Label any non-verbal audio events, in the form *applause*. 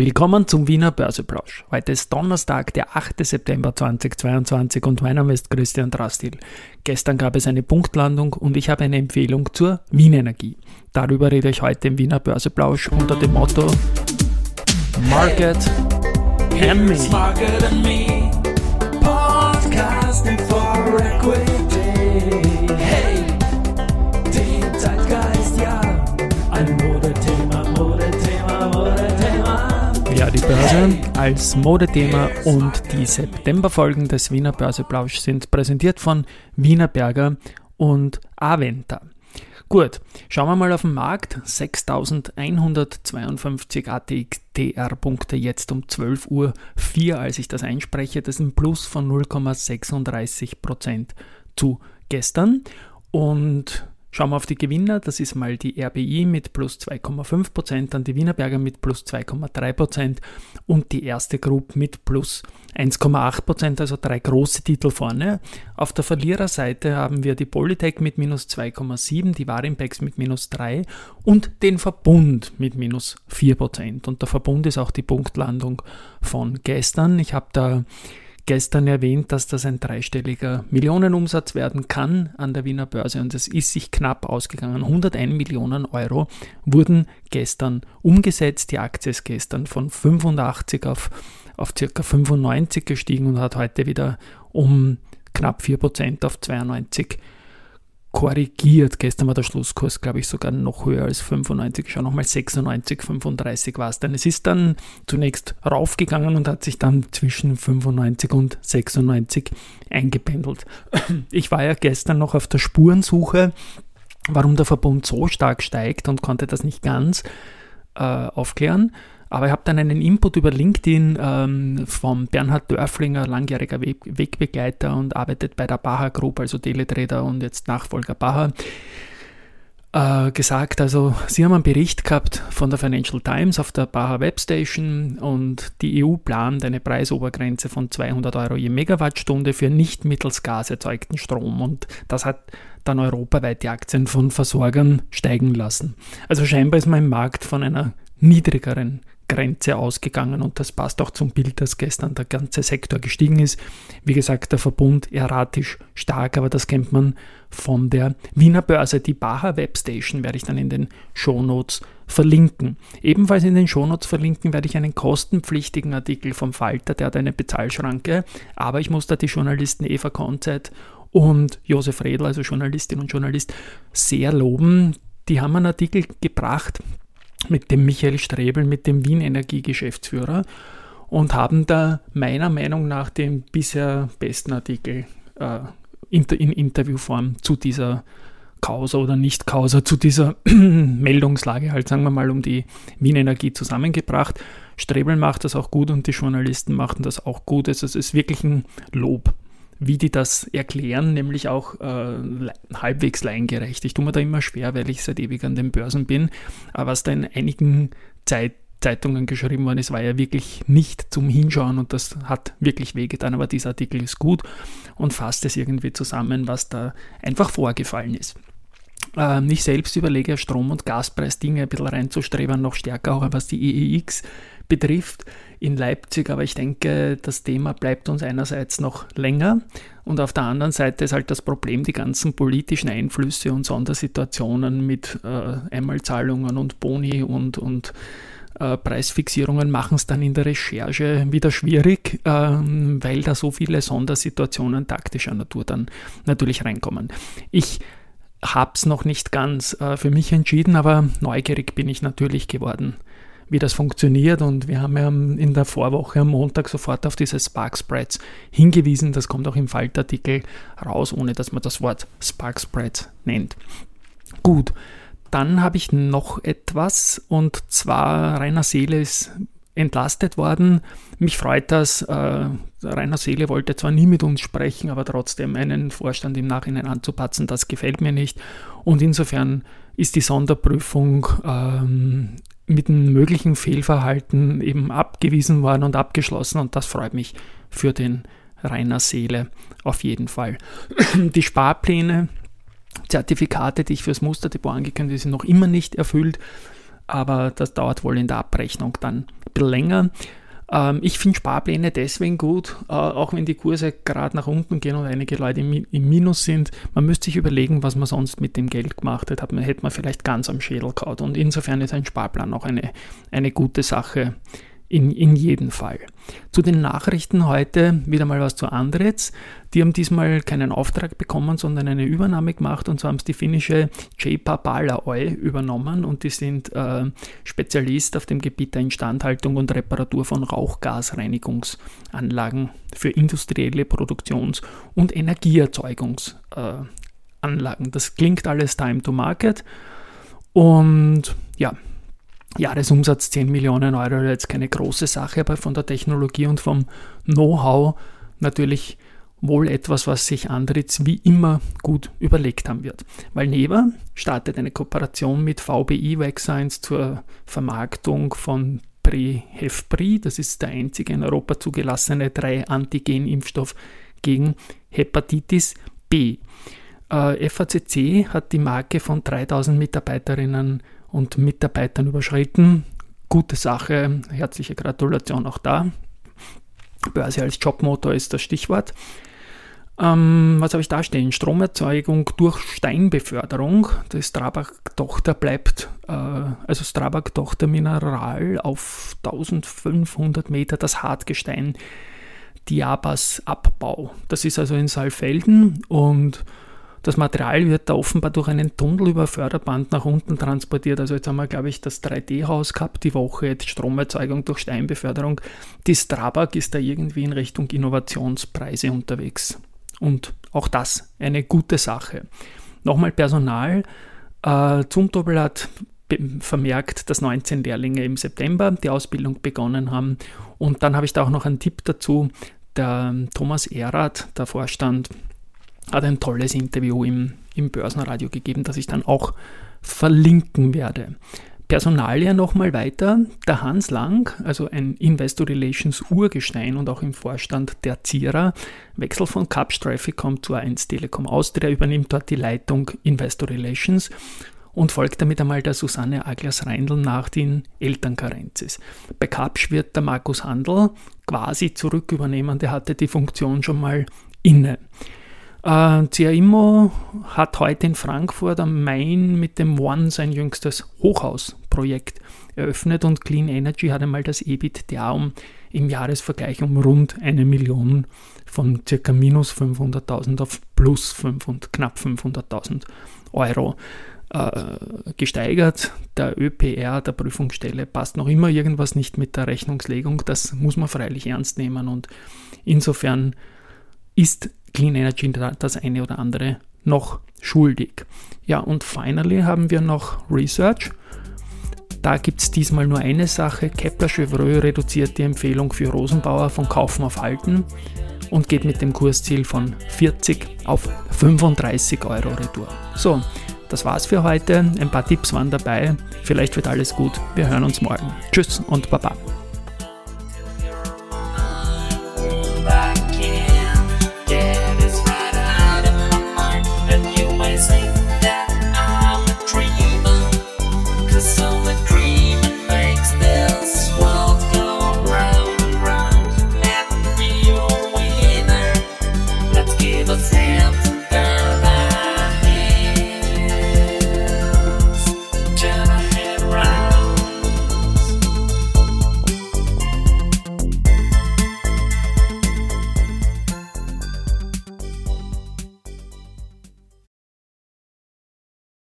Willkommen zum Wiener Börseplausch. Heute ist Donnerstag, der 8. September 2022 und mein Name ist Christian Drastil. Gestern gab es eine Punktlandung und ich habe eine Empfehlung zur Wien Energie. Darüber rede ich heute im Wiener Börseplausch unter dem Motto Market Equity. Börse als Modethema und die Septemberfolgen des Wiener Börseplausch sind präsentiert von Wiener Berger und Aventa. Gut, schauen wir mal auf den Markt. 6152 ATXTR-Punkte jetzt um 12.04 Uhr, als ich das einspreche. Das ist ein Plus von 0,36% zu gestern. Und Schauen wir auf die Gewinner, das ist mal die RBI mit plus 2,5%, dann die Wienerberger mit plus 2,3% und die erste Gruppe mit plus 1,8%, also drei große Titel vorne. Auf der Verliererseite haben wir die Polytech mit minus 2,7, die Warimpex mit minus 3 und den Verbund mit minus 4%. Und der Verbund ist auch die Punktlandung von gestern. Ich habe da gestern erwähnt, dass das ein dreistelliger Millionenumsatz werden kann an der Wiener Börse und es ist sich knapp ausgegangen. 101 Millionen Euro wurden gestern umgesetzt. Die Aktie ist gestern von 85 auf, auf ca. 95 gestiegen und hat heute wieder um knapp 4% auf 92 korrigiert. Gestern war der Schlusskurs, glaube ich, sogar noch höher als 95. Schau nochmal 96, 35 war es dann. Es ist dann zunächst raufgegangen und hat sich dann zwischen 95 und 96 eingependelt. *clears throat* Ich war ja gestern noch auf der Spurensuche, warum der Verbund so stark steigt und konnte das nicht ganz äh, aufklären. Aber ich habe dann einen Input über LinkedIn ähm, vom Bernhard Dörflinger, langjähriger Weg Wegbegleiter und arbeitet bei der Baha Group, also Teletrader und jetzt Nachfolger Baha, äh, gesagt. Also, Sie haben einen Bericht gehabt von der Financial Times auf der Baha Webstation und die EU plant eine Preisobergrenze von 200 Euro je Megawattstunde für nicht mittels Gas erzeugten Strom und das hat dann europaweit die Aktien von Versorgern steigen lassen. Also scheinbar ist man im Markt von einer niedrigeren Grenze ausgegangen und das passt auch zum Bild, dass gestern der ganze Sektor gestiegen ist. Wie gesagt, der Verbund erratisch stark, aber das kennt man von der Wiener Börse. Die Baha Webstation werde ich dann in den Shownotes verlinken. Ebenfalls in den Shownotes verlinken werde ich einen kostenpflichtigen Artikel vom Falter, der hat eine Bezahlschranke, aber ich muss da die Journalisten Eva Konzeit und Josef Redl, also Journalistin und Journalist, sehr loben. Die haben einen Artikel gebracht, mit dem Michael Strebel, mit dem Wien Energie Geschäftsführer und haben da meiner Meinung nach den bisher besten Artikel äh, in, in Interviewform zu dieser Causa oder Nicht-Causa, zu dieser *clears throat* Meldungslage, halt sagen wir mal, um die Wien Energie zusammengebracht. Strebel macht das auch gut und die Journalisten machen das auch gut. Also es ist wirklich ein Lob wie die das erklären, nämlich auch äh, halbwegs laiengerecht. Ich tue mir da immer schwer, weil ich seit ewig an den Börsen bin. Aber was da in einigen Zeit, Zeitungen geschrieben worden ist, war ja wirklich nicht zum Hinschauen und das hat wirklich wehgetan. Aber dieser Artikel ist gut und fasst es irgendwie zusammen, was da einfach vorgefallen ist. Ähm, ich selbst überlege, Strom- und Gaspreis-Dinge ein bisschen reinzustreben, noch stärker auch was die EEX betrifft in Leipzig. Aber ich denke, das Thema bleibt uns einerseits noch länger und auf der anderen Seite ist halt das Problem, die ganzen politischen Einflüsse und Sondersituationen mit äh, Einmalzahlungen und Boni und, und äh, Preisfixierungen machen es dann in der Recherche wieder schwierig, ähm, weil da so viele Sondersituationen taktischer Natur dann natürlich reinkommen. Ich habe es noch nicht ganz äh, für mich entschieden, aber neugierig bin ich natürlich geworden wie das funktioniert. Und wir haben ja in der Vorwoche am Montag sofort auf diese Spark Spreads hingewiesen. Das kommt auch im Faltartikel raus, ohne dass man das Wort Spark Spreads nennt. Gut, dann habe ich noch etwas und zwar Rainer Seele ist entlastet worden. Mich freut das. Äh, Rainer Seele wollte zwar nie mit uns sprechen, aber trotzdem einen Vorstand im Nachhinein anzupatzen, das gefällt mir nicht. Und insofern ist die Sonderprüfung ähm, mit einem möglichen Fehlverhalten eben abgewiesen worden und abgeschlossen und das freut mich für den Rainer Seele auf jeden Fall. *clears throat* Die Sparpläne, Zertifikate, die ich fürs Musterdepot angekündigt habe, sind noch immer nicht erfüllt, aber das dauert wohl in der Abrechnung dann bisschen länger. Ähm, ich finde Sparpläne deswegen gut, äh, auch wenn die Kurse gerade nach unten gehen und einige Leute im, Minus sind. Man müsste sich überlegen, was man sonst mit dem Geld gemacht man, hätte man vielleicht ganz am Schädel kaut. Und insofern ist ein Sparplan auch eine, eine gute Sache in, in jedem Fall. Zu den Nachrichten heute wieder mal was zu Andretz. Die haben diesmal keinen Auftrag bekommen, sondern eine Übernahme gemacht und so haben es die finnische J-Papala Oy übernommen und die sind äh, Spezialist auf dem Gebiet der Instandhaltung und Reparatur von Rauchgasreinigungsanlagen für industrielle Produktions- und Energieerzeugungsanlagen. Äh, das klingt alles Time to Market und ja, Jahresumsatz 10 Millionen Euro, jetzt keine große Sache, aber von der Technologie und vom Know-how natürlich wohl etwas, was sich Andritz wie immer gut überlegt haben wird. Weil Neva startet eine Kooperation mit VBI Vaccines zur Vermarktung von Prehefpri. Das ist der einzige in Europa zugelassene 3-Antigen-Impfstoff gegen Hepatitis B. Äh, FACC hat die Marke von 3000 Mitarbeiterinnen und Mitarbeitern überschritten. Gute Sache, herzliche Gratulation auch da. Börse als Jobmotor ist das Stichwort. Ähm, was habe ich da stehen? Stromerzeugung durch Steinbeförderung. Die Strabag-Tochter bleibt, äh, also Strabag-Tochter Mineral auf 1500 Meter das Hartgestein Diabas Abbau. Das ist also in Saalfelden und das Material wird da offenbar durch einen Tunnel über Förderband nach unten transportiert. Also jetzt haben wir, glaube ich, das 3D-Haus gehabt, die Woche, jetzt Stromerzeugung durch Steinbeförderung. Die Strabag ist da irgendwie in Richtung Innovationspreise unterwegs. Und auch das eine gute Sache. Nochmal Personal. Äh, Zumtobel hat vermerkt, dass 19 Lehrlinge im September die Ausbildung begonnen haben. Und dann habe ich da auch noch einen Tipp dazu. Der Thomas Erath, der Vorstand hat ein tolles Interview im, im Börsenradio gegeben, das ich dann auch verlinken werde. Personalia nochmal weiter. Der Hans Lang, also ein Investor Relations Urgestein und auch im Vorstand der Zierer, Wechsel von Capsch Trafficom zu 1 Telekom Austria, übernimmt dort die Leitung Investor Relations und folgt damit einmal der Susanne Aglas-Reindl nach, die in Elternkarenz ist. Bei Capsch wird der Markus Handel quasi zurück übernehmen, der hatte die Funktion schon mal inne. Äh, CIMO hat heute in Frankfurt am Main mit dem One sein jüngstes Hochhausprojekt eröffnet und Clean Energy hat einmal das EBITDA um im Jahresvergleich um rund eine Million von ca. minus 500.000 auf plus 500, knapp 500.000 Euro äh, gesteigert. Der ÖPR der Prüfungsstelle passt noch immer irgendwas nicht mit der Rechnungslegung. Das muss man freilich ernst nehmen und insofern ist Clean Energy das eine oder andere noch schuldig. Ja, und finally haben wir noch Research. Da gibt es diesmal nur eine Sache. Kepler Chevreux reduziert die Empfehlung für Rosenbauer von Kaufen auf Halten und geht mit dem Kursziel von 40 auf 35 Euro retour. So, das war's für heute. Ein paar Tipps waren dabei. Vielleicht wird alles gut. Wir hören uns morgen. Tschüss und Baba.